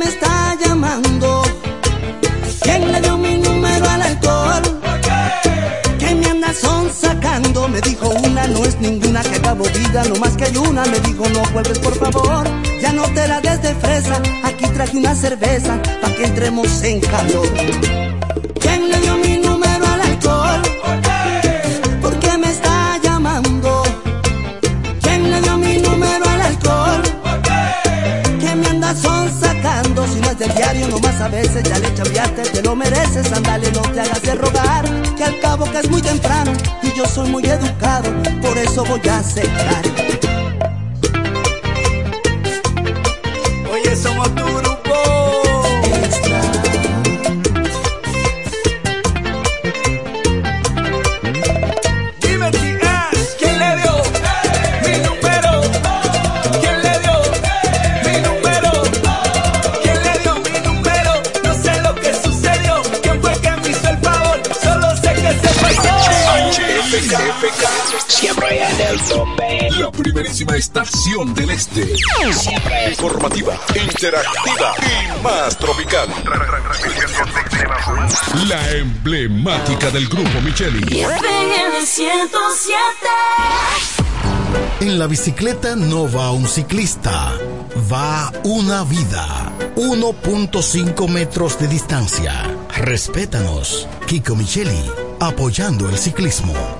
me está llamando? ¿Quién le dio mi número al alcohol? ¿Qué me anda son sacando? Me dijo una, no es ninguna que acabo vida, no más que hay una. Me dijo no vuelves por favor, ya no te la des de fresa. Aquí traje una cerveza pa' que entremos en calor. ¿Quién nomás a veces ya le chambeaste, te lo mereces, andale, no te hagas de rogar. Que al cabo que es muy temprano y yo soy muy educado, por eso voy a aceptar. Oye, somos Siempre en el tope. La primerísima estación del este. Siempre. Informativa, interactiva y más tropical. La emblemática del grupo Micheli. en el 107. En la bicicleta no va un ciclista, va una vida. 1.5 metros de distancia. Respétanos. Kiko Micheli, apoyando el ciclismo.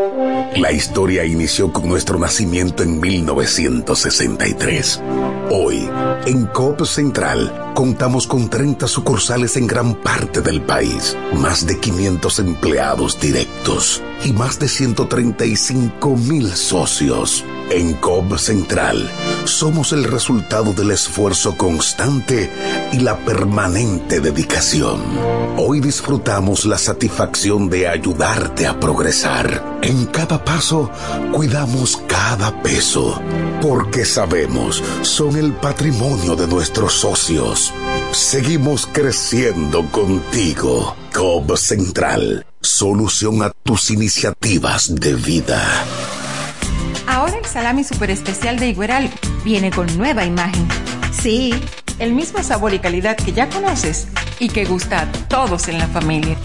La historia inició con nuestro nacimiento en 1963. Hoy, en Coop Central, contamos con 30 sucursales en gran parte del país, más de 500 empleados directos y más de 135 mil socios. En Coop Central, somos el resultado del esfuerzo constante y la permanente dedicación. Hoy disfrutamos la satisfacción de ayudarte a progresar. En cada paso, cuidamos cada peso, porque sabemos, son el patrimonio de nuestros socios. Seguimos creciendo contigo. Coop Central, solución a tus iniciativas de vida. Ahora el salami super especial de Igueral viene con nueva imagen. Sí, el mismo sabor y calidad que ya conoces y que gusta a todos en la familia.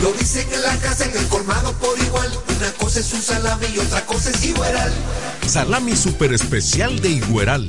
Lo dicen en la casa, en el colmado por igual. Una cosa es un salami y otra cosa es Igueral. Salami super especial de Igueral.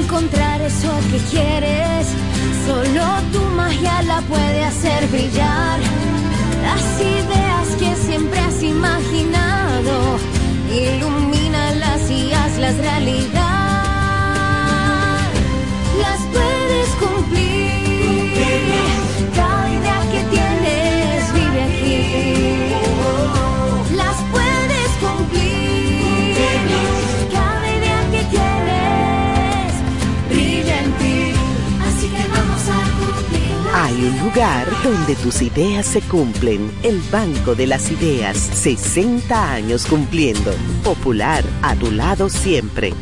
Encontrar eso que quieres. Solo tu magia la puede hacer brillar. Las ideas que siempre has imaginado, ilumínalas y hazlas realidad. Lugar donde tus ideas se cumplen. El Banco de las Ideas. 60 años cumpliendo. Popular, a tu lado siempre.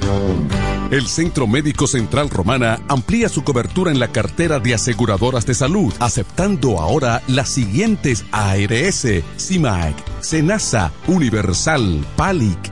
El Centro Médico Central Romana amplía su cobertura en la cartera de aseguradoras de salud, aceptando ahora las siguientes ARS, CIMAC, SENASA, Universal, PALIC,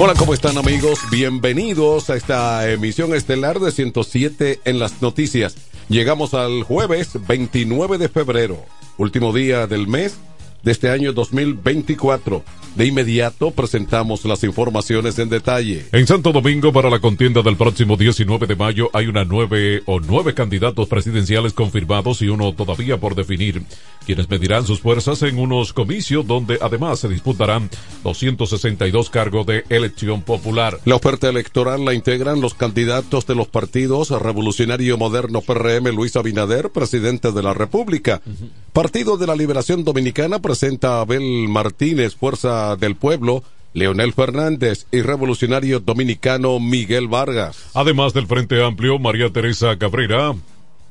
Hola, ¿cómo están amigos? Bienvenidos a esta emisión estelar de 107 en las noticias. Llegamos al jueves 29 de febrero, último día del mes de este año 2024. De inmediato presentamos las informaciones en detalle. En Santo Domingo, para la contienda del próximo 19 de mayo, hay una nueve o nueve candidatos presidenciales confirmados y uno todavía por definir, quienes medirán sus fuerzas en unos comicios donde además se disputarán 262 cargos de elección popular. La oferta electoral la integran los candidatos de los partidos Revolucionario Moderno PRM Luis Abinader, presidente de la República. Partido de la Liberación Dominicana presenta a Abel Martínez, Fuerza del Pueblo, Leonel Fernández y revolucionario dominicano Miguel Vargas. Además del Frente Amplio, María Teresa Cabrera,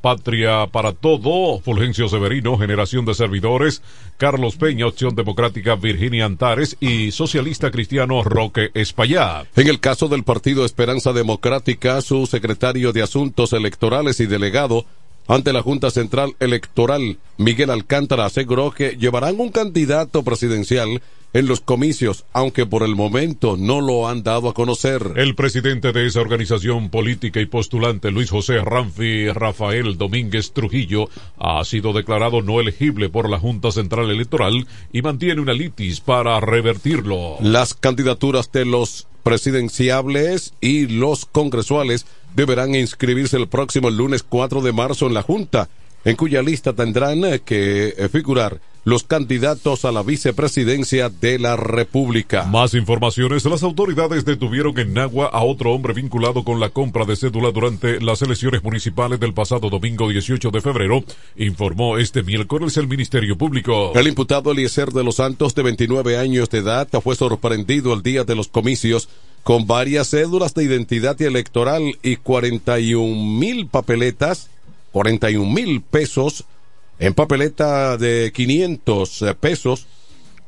Patria para Todo, Fulgencio Severino, Generación de Servidores, Carlos Peña, Opción Democrática, Virginia Antares y Socialista Cristiano Roque Espaillá. En el caso del Partido Esperanza Democrática, su secretario de Asuntos Electorales y delegado ante la Junta Central Electoral, Miguel Alcántara aseguró que llevarán un candidato presidencial en los comicios, aunque por el momento no lo han dado a conocer. El presidente de esa organización política y postulante, Luis José Ramfi Rafael Domínguez Trujillo, ha sido declarado no elegible por la Junta Central Electoral y mantiene una litis para revertirlo. Las candidaturas de los presidenciables y los congresuales deberán inscribirse el próximo lunes 4 de marzo en la Junta, en cuya lista tendrán que figurar los candidatos a la vicepresidencia de la República. Más informaciones. Las autoridades detuvieron en Nagua a otro hombre vinculado con la compra de cédula durante las elecciones municipales del pasado domingo 18 de febrero, informó este miércoles el Ministerio Público. El imputado Eliezer de los Santos, de 29 años de edad, fue sorprendido el día de los comicios con varias cédulas de identidad electoral y 41 mil papeletas, 41 mil pesos en papeleta de 500 pesos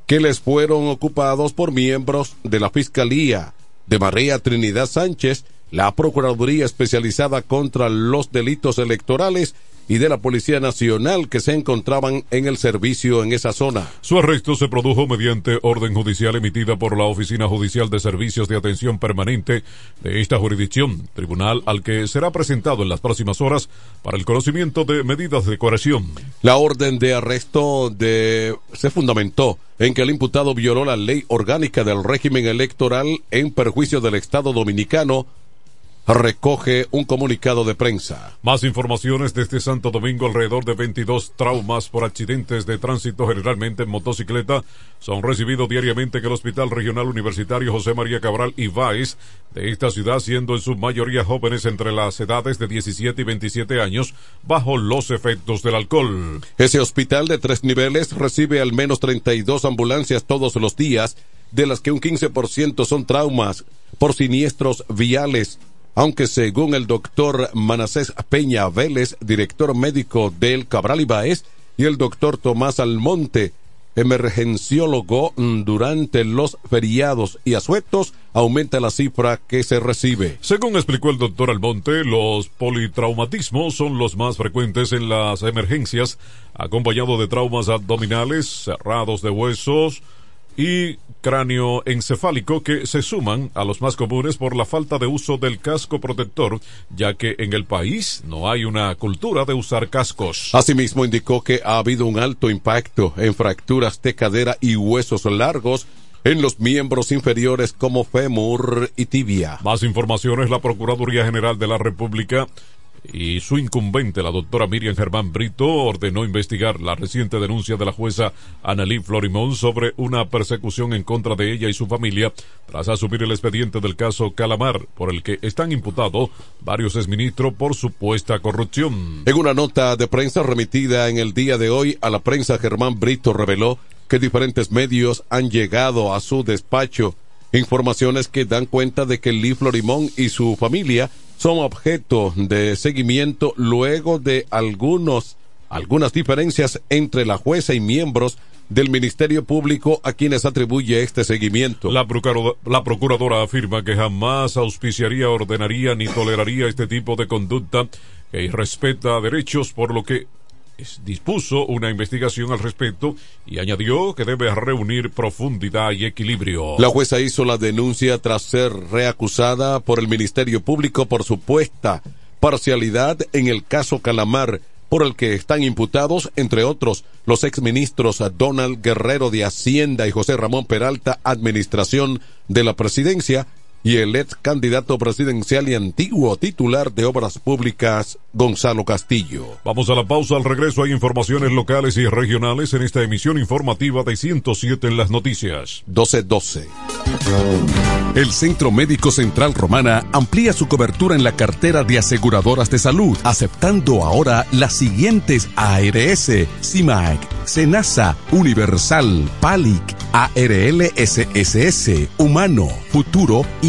que les fueron ocupados por miembros de la Fiscalía de María Trinidad Sánchez, la Procuraduría Especializada contra los Delitos Electorales y de la Policía Nacional que se encontraban en el servicio en esa zona. Su arresto se produjo mediante orden judicial emitida por la Oficina Judicial de Servicios de Atención Permanente de esta jurisdicción, tribunal al que será presentado en las próximas horas para el conocimiento de medidas de coerción. La orden de arresto de... se fundamentó en que el imputado violó la ley orgánica del régimen electoral en perjuicio del Estado dominicano recoge un comunicado de prensa. Más informaciones desde Santo Domingo, alrededor de 22 traumas por accidentes de tránsito, generalmente en motocicleta, son recibidos diariamente en el Hospital Regional Universitario José María Cabral y Valls de esta ciudad, siendo en su mayoría jóvenes entre las edades de 17 y 27 años, bajo los efectos del alcohol. Ese hospital de tres niveles recibe al menos 32 ambulancias todos los días, de las que un 15% son traumas por siniestros viales aunque según el doctor Manasés Peña Vélez, director médico del Cabral Ibáez, y el doctor Tomás Almonte, emergenciólogo durante los feriados y asuetos, aumenta la cifra que se recibe. Según explicó el doctor Almonte, los politraumatismos son los más frecuentes en las emergencias, acompañado de traumas abdominales, cerrados de huesos, y cráneo encefálico que se suman a los más comunes por la falta de uso del casco protector, ya que en el país no hay una cultura de usar cascos. Asimismo, indicó que ha habido un alto impacto en fracturas de cadera y huesos largos en los miembros inferiores como fémur y tibia. Más informaciones, la Procuraduría General de la República y su incumbente, la doctora Miriam Germán Brito, ordenó investigar la reciente denuncia de la jueza Annalí Florimón sobre una persecución en contra de ella y su familia tras asumir el expediente del caso Calamar, por el que están imputados varios exministros por supuesta corrupción. En una nota de prensa remitida en el día de hoy a la prensa, Germán Brito reveló que diferentes medios han llegado a su despacho informaciones que dan cuenta de que Lee Florimón y su familia son objeto de seguimiento luego de algunos algunas diferencias entre la jueza y miembros del Ministerio Público a quienes atribuye este seguimiento. La, procuradora, afirma que jamás auspiciaría, ordenaría ni toleraría este tipo de conducta que irrespeta derechos, por lo que dispuso una investigación al respecto y añadió que debe reunir profundidad y equilibrio. La jueza hizo la denuncia tras ser reacusada por el Ministerio Público por supuesta parcialidad en el caso Calamar, por el que están imputados, entre otros, los exministros Donald Guerrero de Hacienda y José Ramón Peralta, Administración de la Presidencia, y el ex candidato presidencial y antiguo titular de Obras Públicas, Gonzalo Castillo. Vamos a la pausa. Al regreso hay informaciones locales y regionales en esta emisión informativa de 107 en las noticias. 1212. El Centro Médico Central Romana amplía su cobertura en la cartera de aseguradoras de salud, aceptando ahora las siguientes ARS, CIMAC, SENASA, Universal, PALIC, ARL SSS, Humano, Futuro y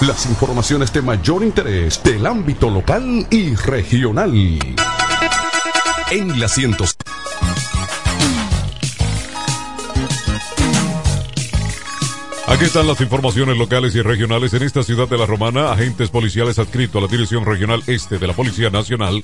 las informaciones de mayor interés del ámbito local y regional. En la 107. Aquí están las informaciones locales y regionales. En esta ciudad de La Romana, agentes policiales adscritos a la Dirección Regional Este de la Policía Nacional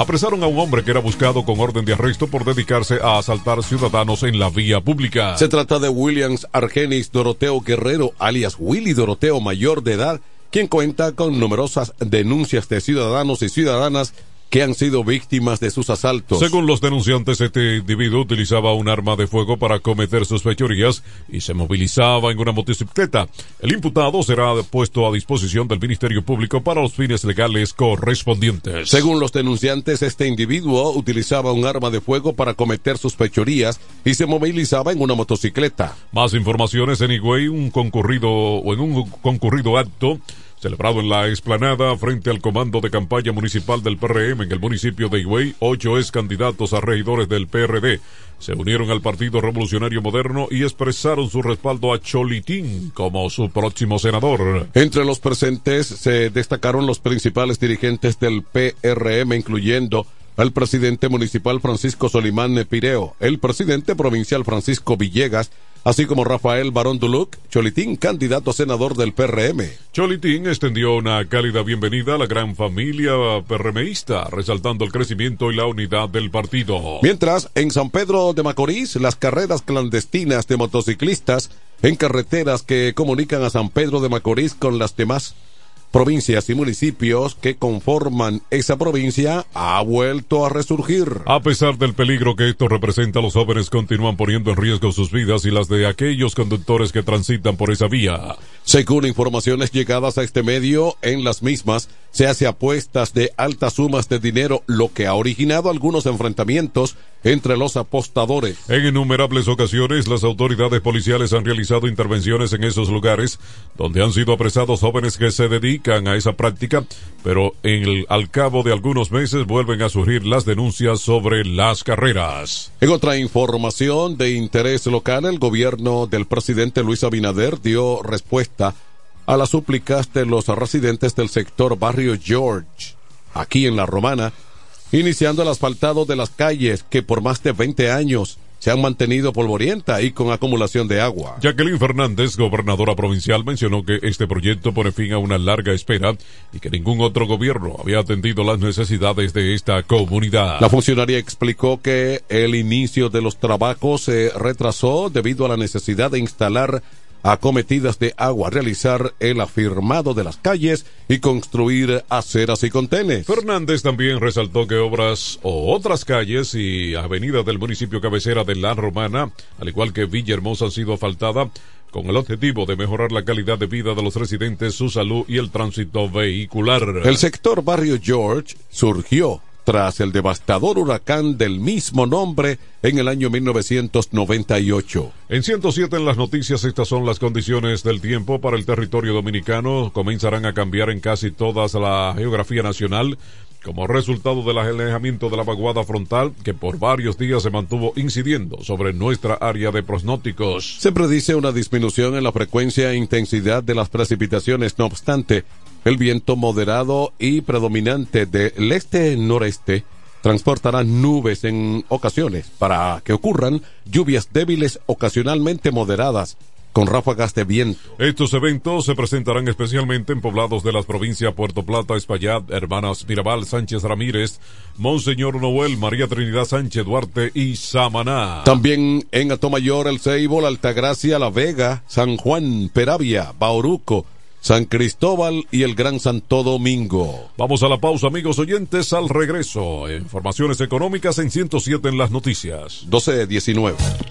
apresaron a un hombre que era buscado con orden de arresto por dedicarse a asaltar ciudadanos en la vía pública. Se trata de Williams Argenis Doroteo Guerrero, alias Willy Doroteo, mayor de edad, quien cuenta con numerosas denuncias de ciudadanos y ciudadanas que han sido víctimas de sus asaltos. Según los denunciantes, este individuo utilizaba un arma de fuego para cometer sus fechorías y se movilizaba en una motocicleta. El imputado será puesto a disposición del Ministerio Público para los fines legales correspondientes. Según los denunciantes, este individuo utilizaba un arma de fuego para cometer sus fechorías y se movilizaba en una motocicleta. Más informaciones en Higüey, un concurrido o en un concurrido acto Celebrado en la explanada frente al comando de campaña municipal del PRM en el municipio de Higüey, ocho ex candidatos a regidores del PRD se unieron al Partido Revolucionario Moderno y expresaron su respaldo a Cholitín como su próximo senador. Entre los presentes se destacaron los principales dirigentes del PRM, incluyendo al presidente municipal Francisco Solimán Pireo, el presidente provincial Francisco Villegas, así como Rafael Barón Duluc, Cholitín, candidato a senador del PRM. Cholitín extendió una cálida bienvenida a la gran familia PRMista, resaltando el crecimiento y la unidad del partido. Mientras, en San Pedro de Macorís, las carreras clandestinas de motociclistas en carreteras que comunican a San Pedro de Macorís con las demás provincias y municipios que conforman esa provincia ha vuelto a resurgir. A pesar del peligro que esto representa, los jóvenes continúan poniendo en riesgo sus vidas y las de aquellos conductores que transitan por esa vía. Según informaciones llegadas a este medio, en las mismas se hace apuestas de altas sumas de dinero, lo que ha originado algunos enfrentamientos entre los apostadores. En innumerables ocasiones, las autoridades policiales han realizado intervenciones en esos lugares donde han sido apresados jóvenes que se dedican a esa práctica, pero en el, al cabo de algunos meses vuelven a surgir las denuncias sobre las carreras. En otra información de interés local, el gobierno del presidente Luis Abinader dio respuesta a las súplicas de los residentes del sector Barrio George, aquí en La Romana, iniciando el asfaltado de las calles que por más de 20 años se han mantenido polvorienta y con acumulación de agua. Jacqueline Fernández, gobernadora provincial, mencionó que este proyecto pone fin a una larga espera y que ningún otro gobierno había atendido las necesidades de esta comunidad. La funcionaria explicó que el inicio de los trabajos se retrasó debido a la necesidad de instalar acometidas de agua, realizar el afirmado de las calles y construir aceras y contenes. Fernández también resaltó que obras o otras calles y avenidas del municipio cabecera de La Romana, al igual que Villahermosa, han sido asfaltadas con el objetivo de mejorar la calidad de vida de los residentes, su salud y el tránsito vehicular. El sector Barrio George surgió tras el devastador huracán del mismo nombre en el año 1998. En 107 en las noticias estas son las condiciones del tiempo para el territorio dominicano. Comenzarán a cambiar en casi toda la geografía nacional como resultado del alejamiento de la vaguada frontal que por varios días se mantuvo incidiendo sobre nuestra área de pronósticos. Se predice una disminución en la frecuencia e intensidad de las precipitaciones, no obstante, el viento moderado y predominante del este-noreste transportará nubes en ocasiones para que ocurran lluvias débiles ocasionalmente moderadas con ráfagas de viento. Estos eventos se presentarán especialmente en poblados de las provincias Puerto Plata, Espaillat, Hermanas Mirabal, Sánchez Ramírez, Monseñor Noel, María Trinidad Sánchez Duarte y Samaná. También en Atomayor, El Ceibo, La Altagracia, La Vega, San Juan, Peravia, Bauruco, San Cristóbal y el Gran Santo Domingo. Vamos a la pausa, amigos oyentes, al regreso. Informaciones económicas en 107 en las noticias. 12-19.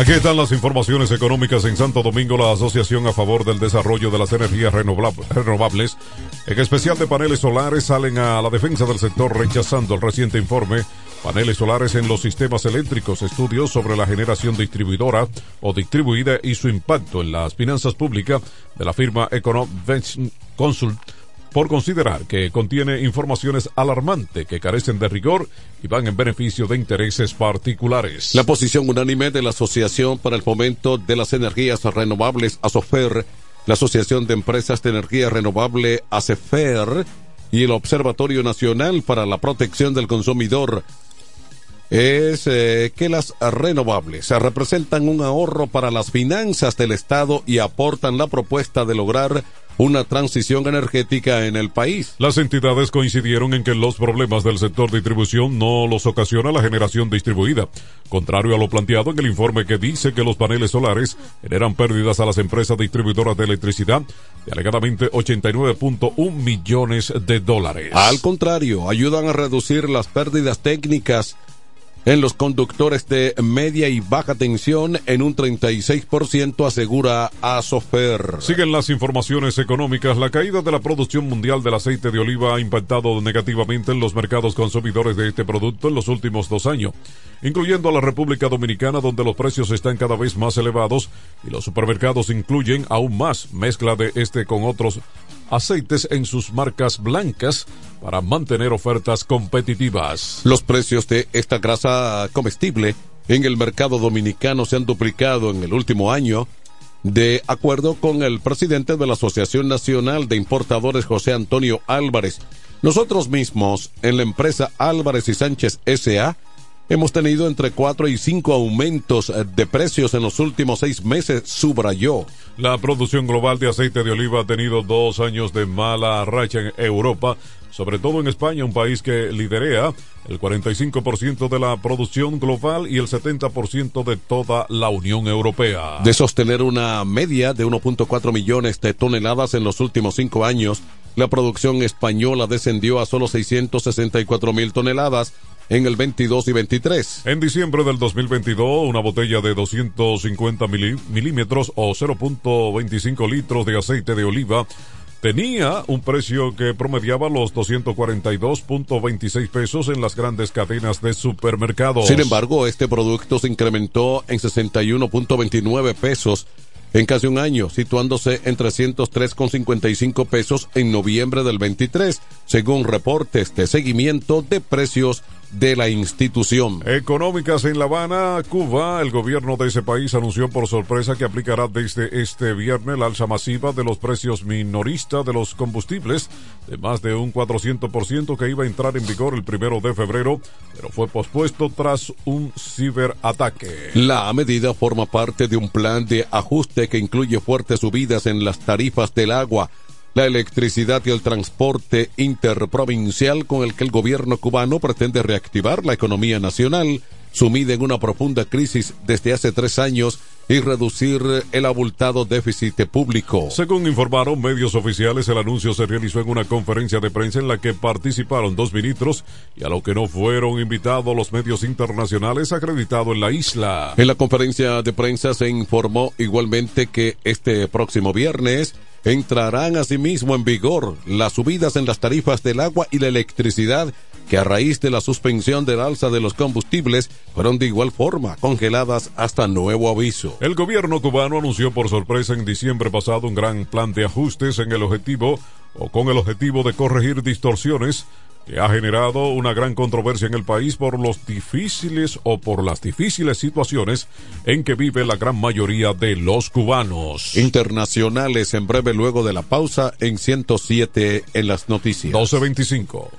Aquí están las informaciones económicas en Santo Domingo. La Asociación a favor del desarrollo de las energías renovables, en especial de paneles solares, salen a la defensa del sector rechazando el reciente informe Paneles solares en los sistemas eléctricos, estudios sobre la generación distribuidora o distribuida y su impacto en las finanzas públicas de la firma Econovation Consult por considerar que contiene informaciones alarmantes que carecen de rigor y van en beneficio de intereses particulares. La posición unánime de la Asociación para el Fomento de las Energías Renovables, ASOFER, la Asociación de Empresas de Energía Renovable, ACEFER, y el Observatorio Nacional para la Protección del Consumidor, es eh, que las renovables representan un ahorro para las finanzas del Estado y aportan la propuesta de lograr una transición energética en el país. Las entidades coincidieron en que los problemas del sector distribución no los ocasiona la generación distribuida, contrario a lo planteado en el informe que dice que los paneles solares generan pérdidas a las empresas distribuidoras de electricidad de alegadamente 89.1 millones de dólares. Al contrario, ayudan a reducir las pérdidas técnicas en los conductores de media y baja tensión en un 36%, asegura Asofer. Siguen las informaciones económicas. La caída de la producción mundial del aceite de oliva ha impactado negativamente en los mercados consumidores de este producto en los últimos dos años, incluyendo a la República Dominicana, donde los precios están cada vez más elevados y los supermercados incluyen aún más mezcla de este con otros aceites en sus marcas blancas para mantener ofertas competitivas. Los precios de esta grasa comestible en el mercado dominicano se han duplicado en el último año, de acuerdo con el presidente de la Asociación Nacional de Importadores, José Antonio Álvarez. Nosotros mismos, en la empresa Álvarez y Sánchez SA, hemos tenido entre cuatro y cinco aumentos de precios en los últimos seis meses, subrayó. La producción global de aceite de oliva ha tenido dos años de mala racha en Europa, sobre todo en España, un país que liderea el 45% de la producción global y el 70% de toda la Unión Europea. De sostener una media de 1.4 millones de toneladas en los últimos cinco años, la producción española descendió a solo 664 mil toneladas en el 22 y 23. En diciembre del 2022, una botella de 250 milí- milímetros o 0.25 litros de aceite de oliva tenía un precio que promediaba los 242.26 pesos en las grandes cadenas de supermercados. Sin embargo, este producto se incrementó en 61.29 pesos en casi un año, situándose en 303,55 pesos en noviembre del 23, según reportes de seguimiento de precios de la institución. Económicas en La Habana, Cuba. El gobierno de ese país anunció por sorpresa que aplicará desde este viernes la alza masiva de los precios minoristas de los combustibles de más de un 400% que iba a entrar en vigor el primero de febrero, pero fue pospuesto tras un ciberataque. La medida forma parte de un plan de ajuste que incluye fuertes subidas en las tarifas del agua, la electricidad y el transporte interprovincial con el que el gobierno cubano pretende reactivar la economía nacional, sumida en una profunda crisis desde hace tres años, y reducir el abultado déficit público. Según informaron medios oficiales, el anuncio se realizó en una conferencia de prensa en la que participaron dos ministros y a lo que no fueron invitados los medios internacionales acreditados en la isla. En la conferencia de prensa se informó igualmente que este próximo viernes entrarán asimismo en vigor las subidas en las tarifas del agua y la electricidad que a raíz de la suspensión del alza de los combustibles fueron de igual forma congeladas hasta nuevo aviso. El gobierno cubano anunció por sorpresa en diciembre pasado un gran plan de ajustes en el objetivo o con el objetivo de corregir distorsiones que ha generado una gran controversia en el país por los difíciles o por las difíciles situaciones en que vive la gran mayoría de los cubanos. Internacionales en breve luego de la pausa en 107 en las noticias. 1225.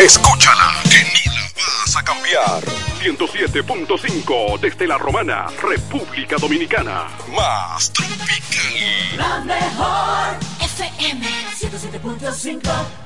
Escúchala, que ni la vas a cambiar. 107.5 desde la Romana, República Dominicana. Más tropical. La mejor FM 107.5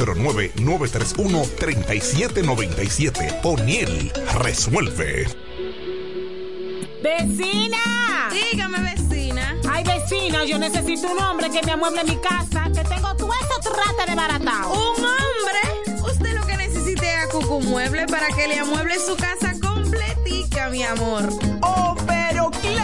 809-931-3797. O'Neill resuelve. ¡Vecina! Dígame, vecina. Ay, vecina, yo necesito un hombre que me amueble mi casa, que tengo todo eso trata de baratado. ¿Un hombre? Usted lo que necesite es a Cucu Mueble para que le amueble su casa completica, mi amor. Oh,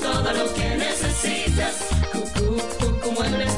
todo lo que necesitas. Cucú, Cucú Muebles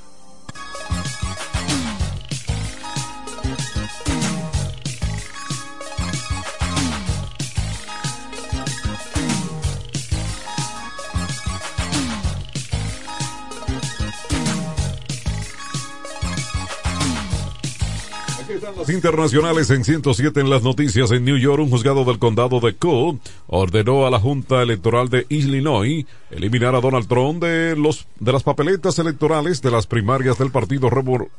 Internacionales en 107 en las noticias en New York, un juzgado del condado de Cook ordenó a la Junta Electoral de Illinois eliminar a Donald Trump de los de las papeletas electorales de las primarias del Partido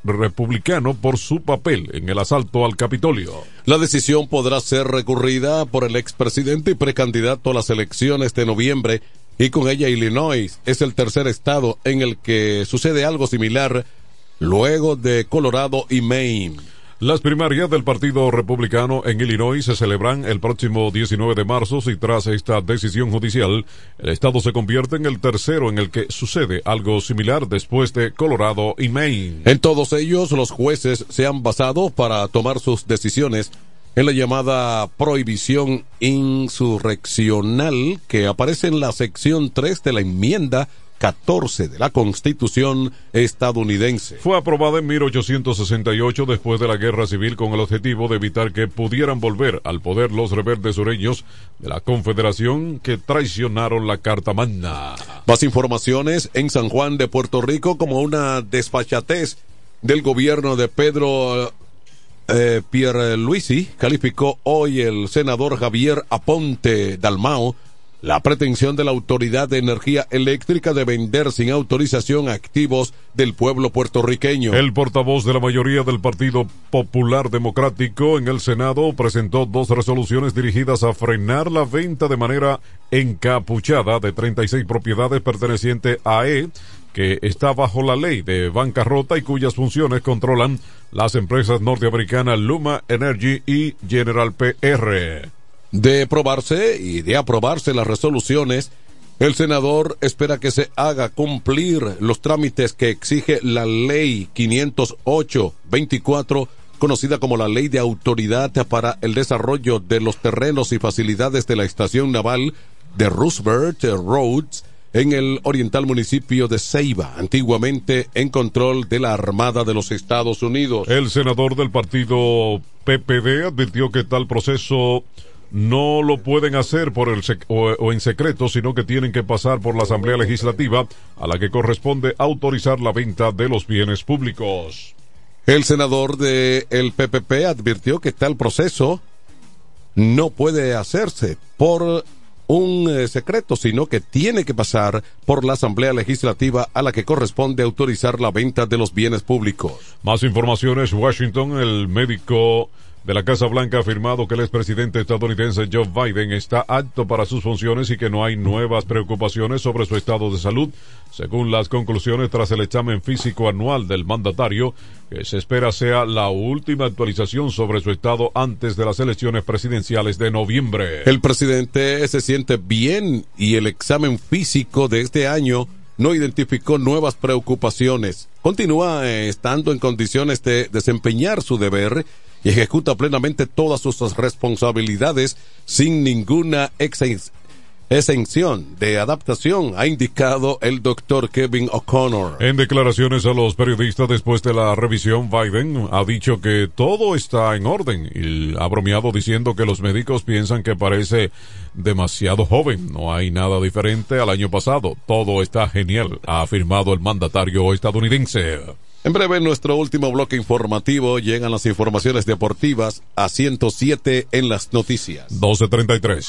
Republicano por su papel en el asalto al Capitolio. La decisión podrá ser recurrida por el expresidente y precandidato a las elecciones de noviembre y con ella Illinois es el tercer estado en el que sucede algo similar luego de Colorado y Maine. Las primarias del Partido Republicano en Illinois se celebran el próximo 19 de marzo y tras esta decisión judicial, el estado se convierte en el tercero en el que sucede algo similar después de Colorado y Maine. En todos ellos, los jueces se han basado para tomar sus decisiones en la llamada prohibición insurreccional que aparece en la sección 3 de la enmienda 14 de la Constitución estadounidense. Fue aprobada en 1868 después de la guerra civil con el objetivo de evitar que pudieran volver al poder los rebeldes sureños de la Confederación que traicionaron la Carta Magna. Más informaciones en San Juan de Puerto Rico como una desfachatez del gobierno de Pedro eh, Pierluisi calificó hoy el senador Javier Aponte Dalmao la pretensión de la Autoridad de Energía Eléctrica de vender sin autorización activos del pueblo puertorriqueño. El portavoz de la mayoría del Partido Popular Democrático en el Senado presentó dos resoluciones dirigidas a frenar la venta de manera encapuchada de 36 propiedades pertenecientes a E que está bajo la ley de bancarrota y cuyas funciones controlan las empresas norteamericanas Luma Energy y General PR. De aprobarse y de aprobarse las resoluciones, el senador espera que se haga cumplir los trámites que exige la ley 508-24, conocida como la ley de autoridad para el desarrollo de los terrenos y facilidades de la estación naval de Roosevelt Roads en el oriental municipio de Ceiba, antiguamente en control de la Armada de los Estados Unidos. El senador del partido PPD advirtió que tal proceso no lo pueden hacer por el sec- o, o en secreto, sino que tienen que pasar por la Asamblea Legislativa, a la que corresponde autorizar la venta de los bienes públicos. El senador del el PPP advirtió que tal proceso no puede hacerse por un eh, secreto, sino que tiene que pasar por la Asamblea Legislativa a la que corresponde autorizar la venta de los bienes públicos. Más informaciones, Washington, el médico de la Casa Blanca ha afirmado que el expresidente estadounidense Joe Biden está apto para sus funciones y que no hay nuevas preocupaciones sobre su estado de salud, según las conclusiones tras el examen físico anual del mandatario, que se espera sea la última actualización sobre su estado antes de las elecciones presidenciales de noviembre. El presidente se siente bien y el examen físico de este año no identificó nuevas preocupaciones. Continúa eh, estando en condiciones de desempeñar su deber y ejecuta plenamente todas sus responsabilidades sin ninguna exen- exención de adaptación, ha indicado el doctor Kevin O'Connor. En declaraciones a los periodistas después de la revisión, Biden ha dicho que todo está en orden y ha bromeado diciendo que los médicos piensan que parece demasiado joven. No hay nada diferente al año pasado. Todo está genial, ha afirmado el mandatario estadounidense. En breve, en nuestro último bloque informativo llegan las informaciones deportivas a 107 en las noticias. 1233.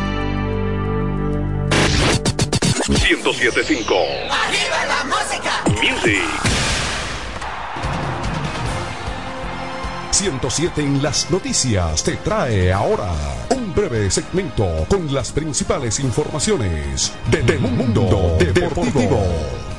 1075 ¡Arriba la música! Music. 107 en las noticias te trae ahora un breve segmento con las principales informaciones de, de Mundo Deportivo.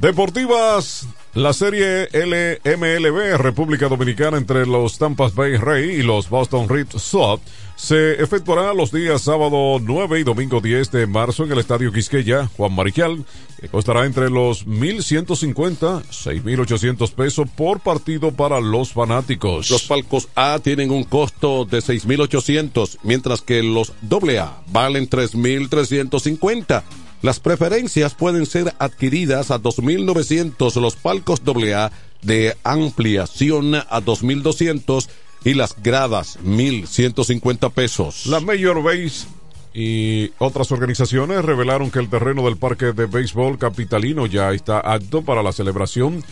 Deportivas, la serie LMLB República Dominicana entre los Tampa Bay Rays y los Boston Red Sox se efectuará los días sábado 9 y domingo 10 de marzo en el Estadio Quisqueya, Juan Marichal, que costará entre los 1.150 6.800 pesos por partido para los fanáticos. Los palcos A tienen un costo de 6.800, mientras que los AA valen 3.350. Las preferencias pueden ser adquiridas a 2.900, los palcos AA de ampliación a 2.200 y las gradas 1.150 pesos. La Major Base y otras organizaciones revelaron que el terreno del parque de béisbol capitalino ya está apto para la celebración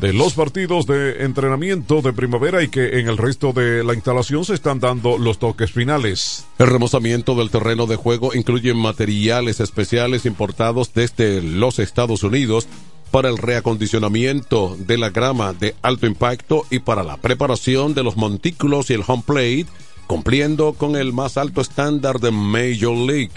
de los partidos de entrenamiento de primavera y que en el resto de la instalación se están dando los toques finales. El remozamiento del terreno de juego incluye materiales especiales importados desde los Estados Unidos para el reacondicionamiento de la grama de alto impacto y para la preparación de los montículos y el home plate, cumpliendo con el más alto estándar de Major League.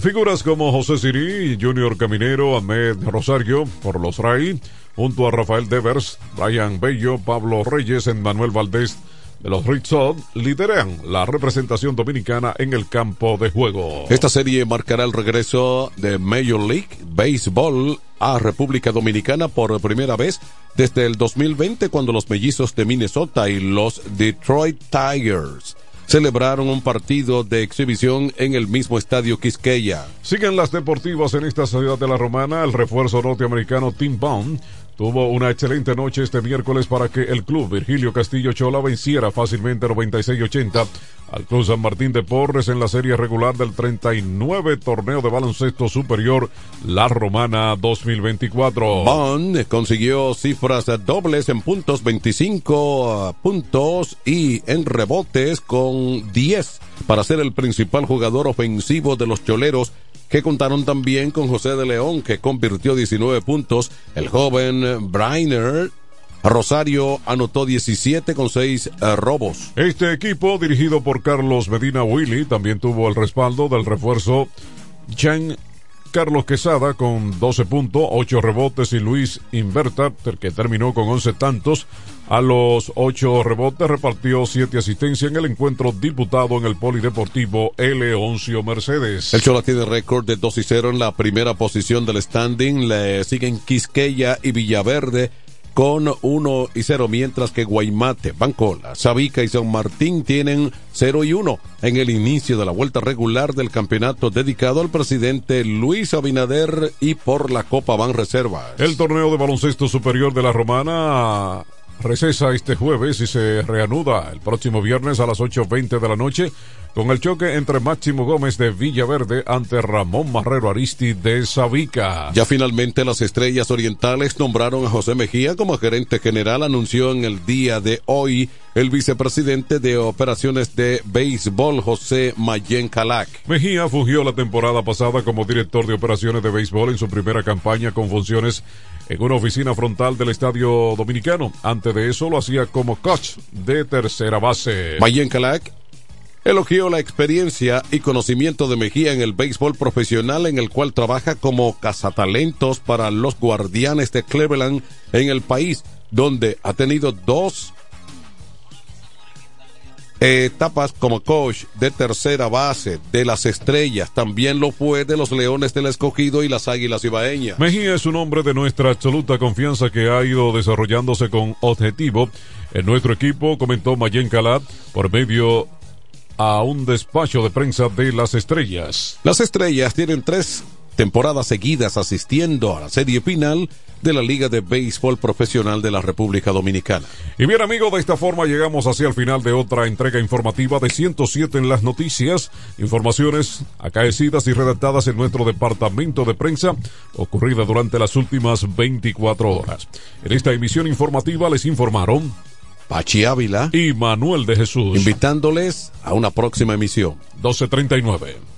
Figuras como José Siri, Junior Caminero, Ahmed Rosario por los Ray, junto a Rafael Devers, Brian Bello, Pablo Reyes, Manuel Valdés de los Red Sox lideran la representación dominicana en el campo de juego. Esta serie marcará el regreso de Major League Baseball a República Dominicana por primera vez desde el 2020 cuando los mellizos de Minnesota y los Detroit Tigers celebraron un partido de exhibición en el mismo estadio Quisqueya. Siguen las deportivas en esta ciudad de la Romana. El refuerzo norteamericano Tim Bond tuvo una excelente noche este miércoles para que el club Virgilio Castillo Chola venciera fácilmente 96-80 al Club San Martín de Porres en la serie regular del 39 torneo de baloncesto superior La Romana 2024. Bond consiguió cifras dobles en puntos 25 puntos y en rebotes con 10 para ser el principal jugador ofensivo de los choleros que contaron también con José de León, que convirtió 19 puntos. El joven Brainer Rosario anotó 17 con 6 eh, robos. Este equipo, dirigido por Carlos Medina Willy, también tuvo el respaldo del refuerzo Jean Carlos Quesada con 12 puntos, 8 rebotes y Luis Inverta, que terminó con 11 tantos. A los 8 rebotes repartió 7 asistencias en el encuentro disputado en el Polideportivo L. Oncio Mercedes. El Chola tiene récord de 2 y 0 en la primera posición del standing. Le siguen Quisqueya y Villaverde con 1 y 0, mientras que Guaymate, Bancola, Sabica y San Martín tienen 0 y 1 en el inicio de la vuelta regular del campeonato dedicado al presidente Luis Abinader y por la Copa Ban Reservas. El torneo de baloncesto superior de la Romana recesa este jueves y se reanuda el próximo viernes a las 8.20 de la noche con el choque entre Máximo Gómez de Villaverde ante Ramón Marrero Aristi de Sabica. Ya finalmente las estrellas orientales nombraron a José Mejía como gerente general, anunció en el día de hoy el vicepresidente de operaciones de béisbol José Mayen Calac. Mejía fungió la temporada pasada como director de operaciones de béisbol en su primera campaña con funciones en una oficina frontal del Estadio Dominicano. Antes de eso lo hacía como coach de tercera base. Mayen Calac elogió la experiencia y conocimiento de Mejía en el béisbol profesional en el cual trabaja como cazatalentos para los guardianes de Cleveland en el país, donde ha tenido dos etapas como coach de tercera base de las estrellas, también lo fue de los Leones del Escogido y las Águilas Ibaeñas. Mejía es un hombre de nuestra absoluta confianza que ha ido desarrollándose con objetivo en nuestro equipo, comentó Mayen Calá por medio a un despacho de prensa de las estrellas. Las estrellas tienen tres temporadas seguidas asistiendo a la serie final de la Liga de Béisbol Profesional de la República Dominicana. Y bien amigos, de esta forma llegamos hacia el final de otra entrega informativa de 107 en las noticias, informaciones acaecidas y redactadas en nuestro departamento de prensa, ocurrida durante las últimas 24 horas. En esta emisión informativa les informaron Pachi Ávila y Manuel de Jesús, invitándoles a una próxima emisión. 1239.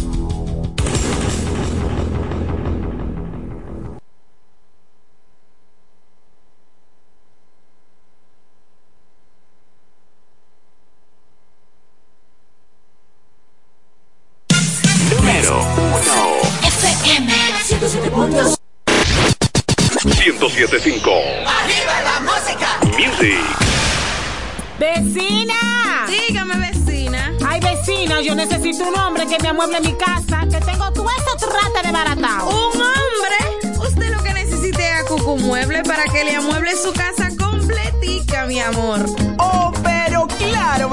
Que me amueble mi casa, que tengo todo eso trata de baratao. ¿Un hombre? Usted lo que necesite es a Cucu Mueble para que le amueble su casa completica, mi amor.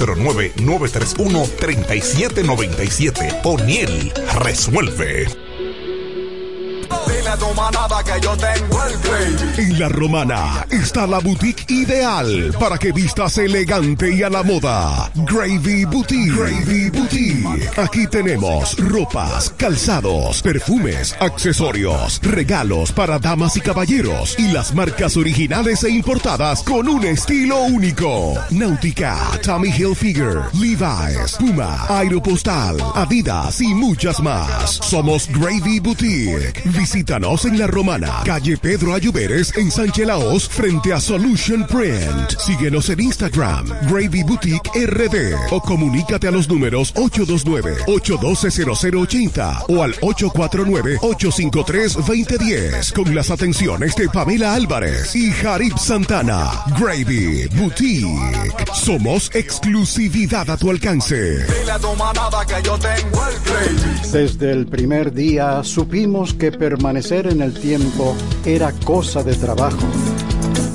809-931-3797. O'Neill resuelve. Dile a tu manada que yo tengo el gravy. En La Romana está la boutique ideal para que vistas elegante y a la moda. Gravy Boutique. Gravy Boutique. Aquí tenemos ropas, calzados, perfumes, accesorios, regalos para damas y caballeros y las marcas originales e importadas con un estilo único. Náutica, Tommy Hilfiger, Levi's, Puma, Aeropostal, Adidas y muchas más. Somos Gravy Boutique. Visítanos en La Romana, calle Pedro Ayuberes en Sánchez Laos, frente a Solution Print. Síguenos en Instagram, Gravy Boutique RD, o comunícate a los números 829-812-0080 o al 849-853-2010 con las atenciones de Pamela Álvarez y Jarib Santana. Gravy Boutique. Somos exclusividad a tu alcance. Desde el primer día supimos que permanecer en el tiempo era cosa de trabajo.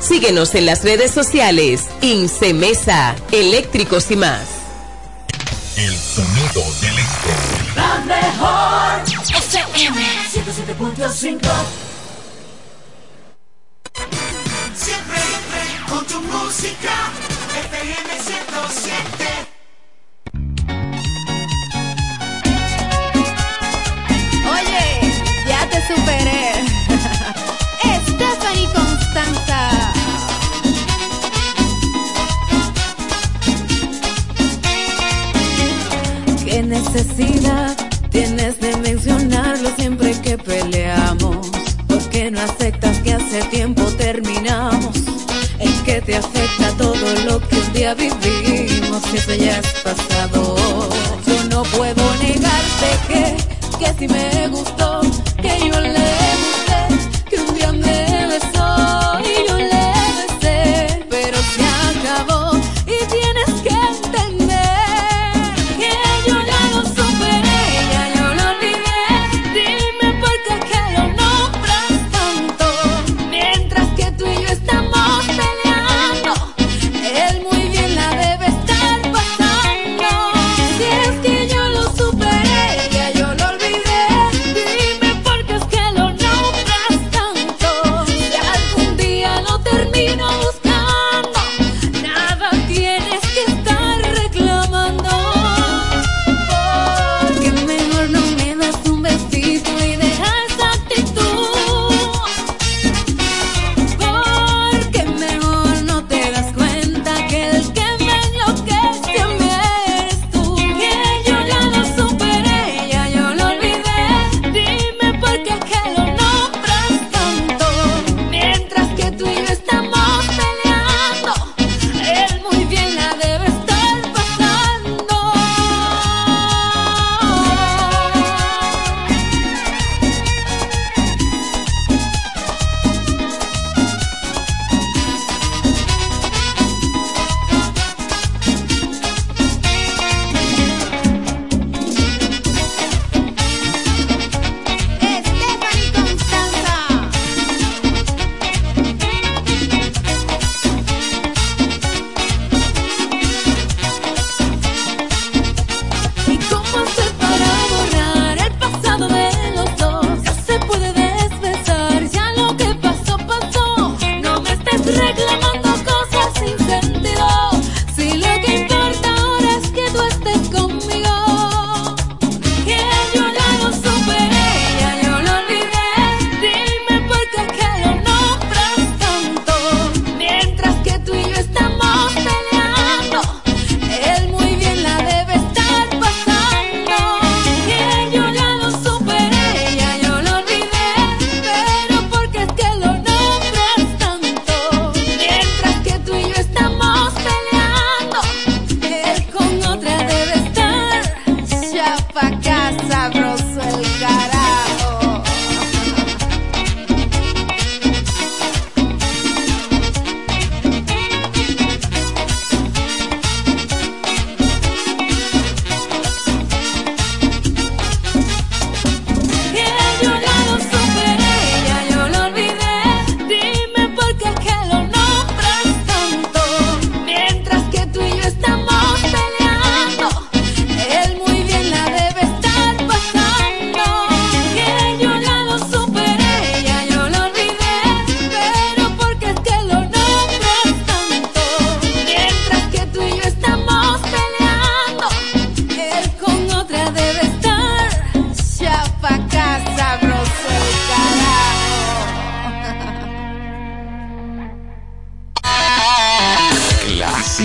Síguenos en las redes sociales. Incemesa, eléctricos y más. El sonido del este. La mejor FM 107.5 día vivimos? Eso ya es pasado. Yo no puedo negarte que, que si me gustó, que yo le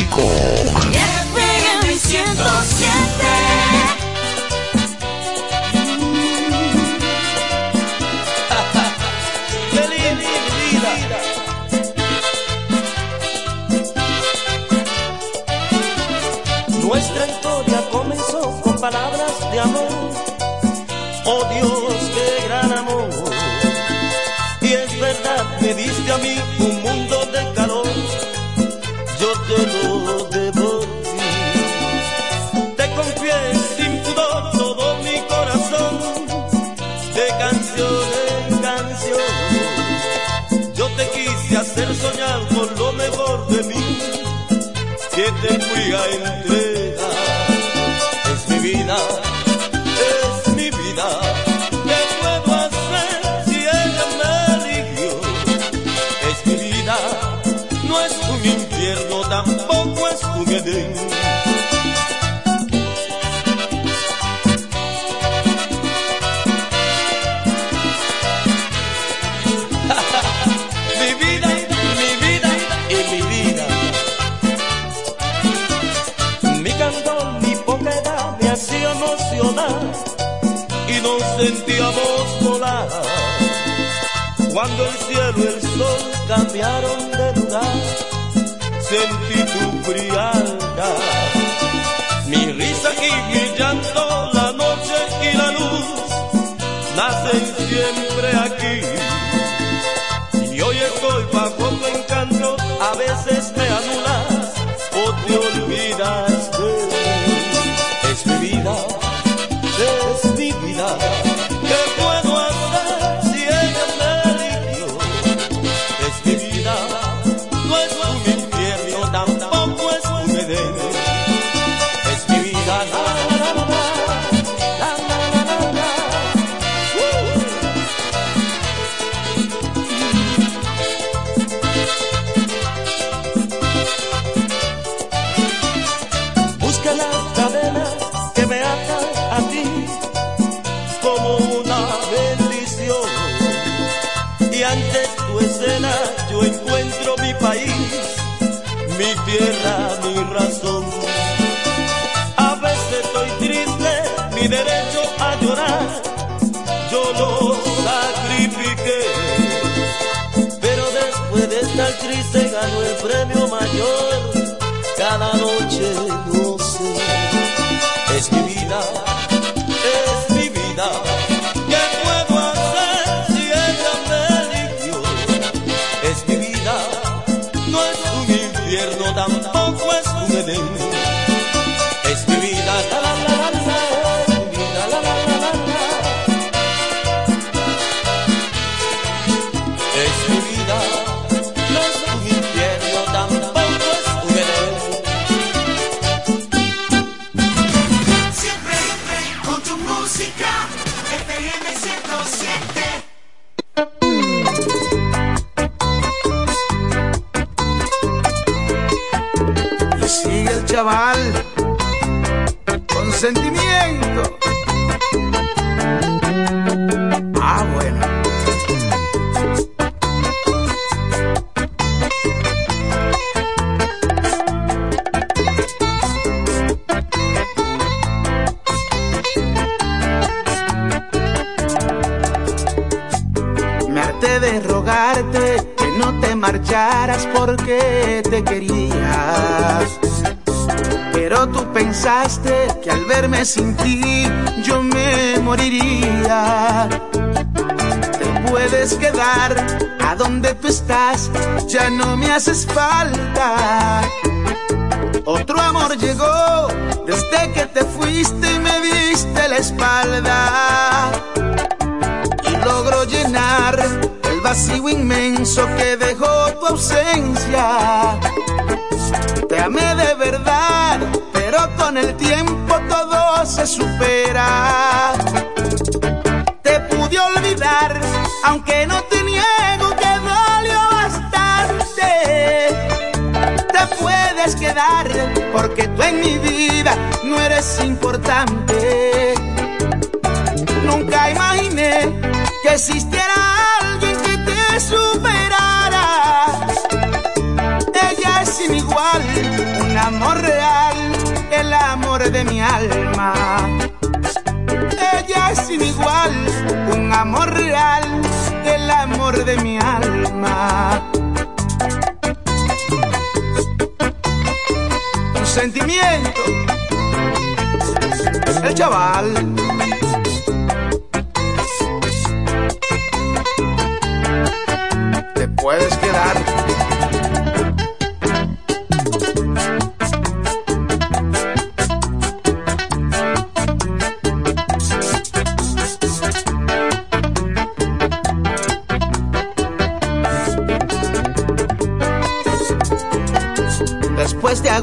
clásico. Ay, Cuando el cielo y el sol cambiaron de lugar, sentí tu frialdad. Mi risa y mi llanto, la noche y la luz, nacen siempre aquí. prêmio mais Tú pensaste que al verme sin ti yo me moriría. Te puedes quedar a donde tú estás, ya no me haces falta. Otro amor llegó desde que te fuiste y me diste la espalda y logro llenar el vacío inmenso que dejó tu ausencia. Te amé de verdad, con el tiempo todo se supera. Te pude olvidar, aunque no te niego que dolió bastante. Te puedes quedar, porque tú en mi vida no eres importante. Nunca imaginé que existiera alguien que te superara. Ella es sin igual, un amor real, el amor de mi alma. Ella es sin igual, un amor real, el amor de mi alma. Un sentimiento, el chaval. Te puedes quedar.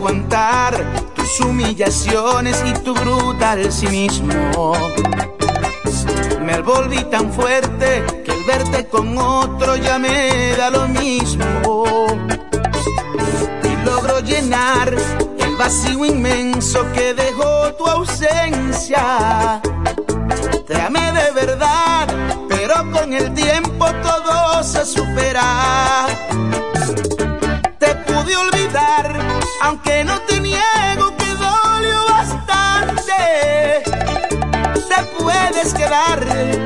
Aguantar tus humillaciones y tu brutal cinismo. Me volví tan fuerte que el verte con otro ya me da lo mismo. Y logro llenar el vacío inmenso que dejó tu.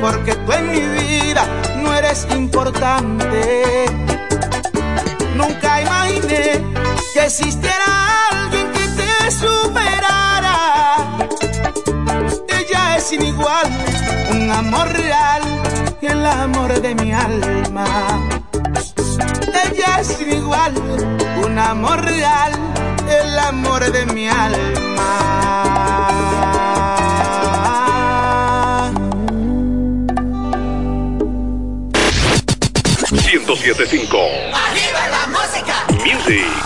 Porque tú en mi vida no eres importante. Nunca imaginé que existiera alguien que te superara. Ella es sin igual, un amor real el amor de mi alma. Ella es sin igual, un amor real, el amor de mi alma. 1075 ¡Arriba la música! Music.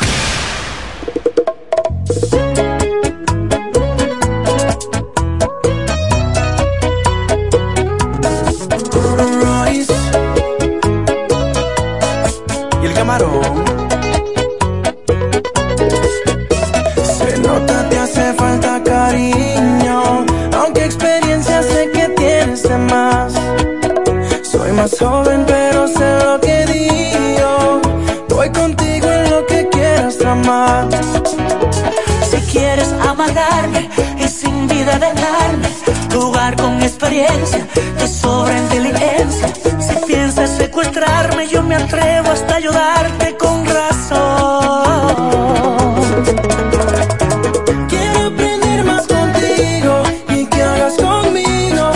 Yo me atrevo hasta ayudarte con razón. Quiero aprender más contigo y que hagas conmigo.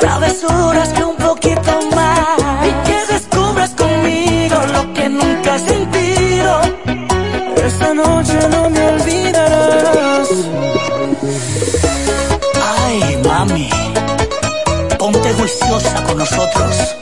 Travesuras que un poquito más y que descubras conmigo lo que nunca has sentido. Esta noche no me olvidarás. Ay, mami, ponte juiciosa con nosotros.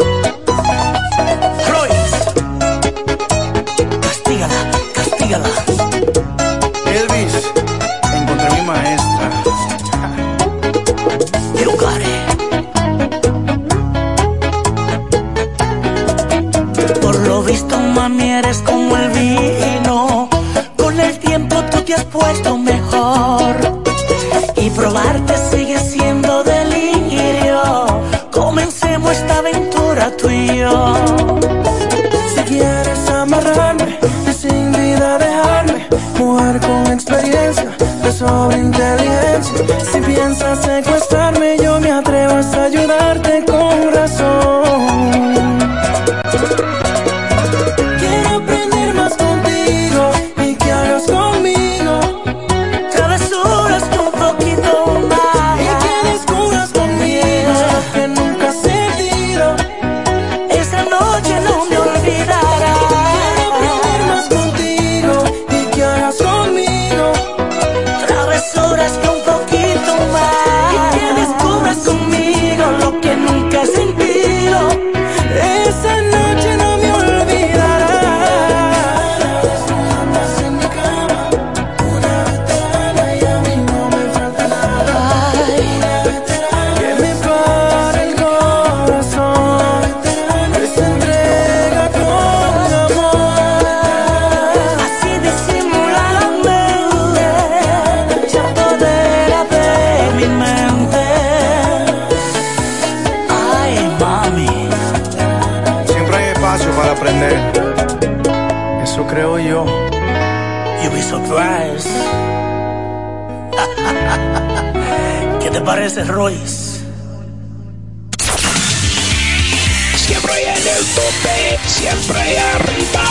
Siempre en el tope, siempre arriba.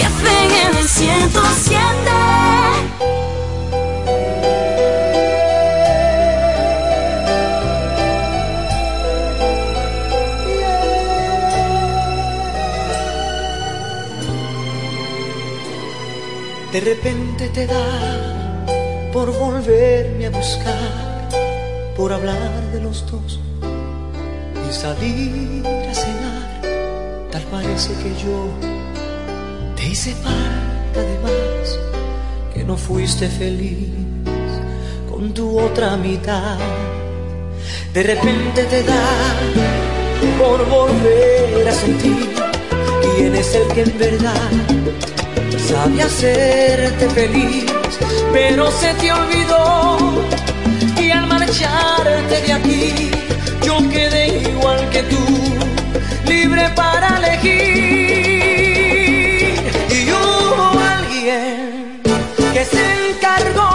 en el 107. De repente te da por volverme a buscar, por hablar de los dos y salir parece que yo te hice falta de más que no fuiste feliz con tu otra mitad. De repente te da por volver a sentir quién es el que en verdad sabe hacerte feliz, pero se te olvidó y al marcharte de aquí yo quedé igual que tú, libre para elegir. Y hubo alguien que se encargó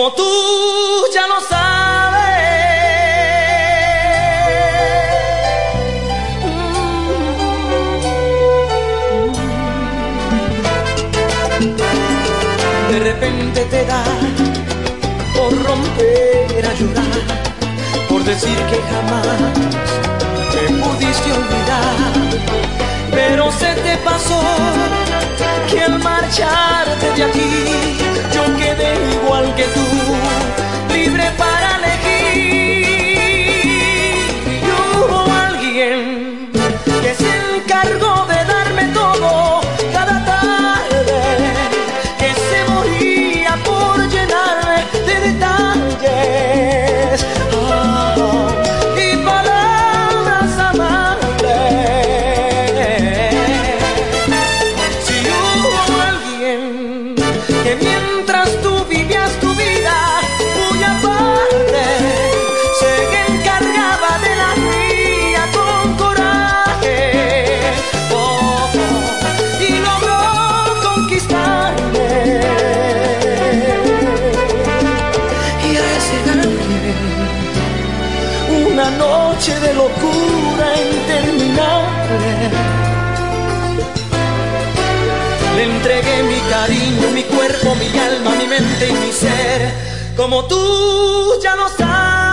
como tú ya lo sabes. De repente te da por romper a llorar, por decir que jamás te pudiste olvidar pero se te pasó que al marcharte de aquí yo quedé igual que tú, libre para elegir. Como tú ya lo sabes.